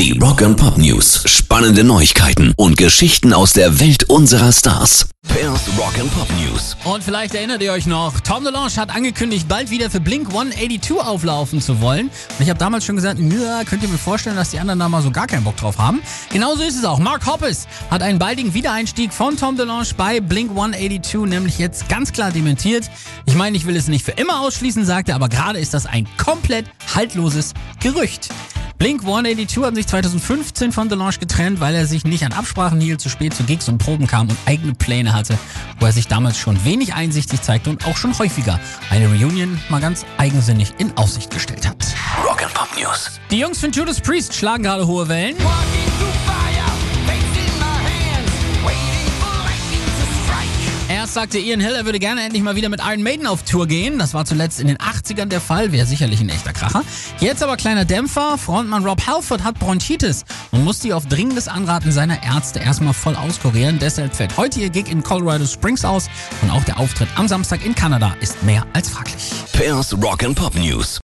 Die Rock and Pop News. Spannende Neuigkeiten und Geschichten aus der Welt unserer Stars. Pairs Rock and Pop News. Und vielleicht erinnert ihr euch noch, Tom DeLonge hat angekündigt, bald wieder für Blink 182 auflaufen zu wollen. Und ich habe damals schon gesagt, ja, könnt ihr mir vorstellen, dass die anderen da mal so gar keinen Bock drauf haben. Genauso ist es auch. Mark Hoppes hat einen baldigen Wiedereinstieg von Tom DeLonge bei Blink 182 nämlich jetzt ganz klar dementiert. Ich meine, ich will es nicht für immer ausschließen, sagt er, aber gerade ist das ein komplett haltloses Gerücht. Blink 182 haben sich 2015 von DeLonge getrennt, weil er sich nicht an Absprachen hielt, zu spät zu Gigs und Proben kam und eigene Pläne hatte, wo er sich damals schon wenig einsichtig zeigte und auch schon häufiger eine Reunion mal ganz eigensinnig in Aussicht gestellt hat. Rock and Pop News. Die Jungs von Judas Priest schlagen gerade hohe Wellen. Erst sagte Ian Hill, er würde gerne endlich mal wieder mit Iron Maiden auf Tour gehen. Das war zuletzt in den 80ern der Fall, wäre sicherlich ein echter Kracher. Jetzt aber kleiner Dämpfer. Frontmann Rob Halford hat Bronchitis und musste ihr auf dringendes Anraten seiner Ärzte erstmal voll auskurieren. Deshalb fällt heute ihr Gig in Colorado Springs aus und auch der Auftritt am Samstag in Kanada ist mehr als fraglich. Pairs Rock and Pop News.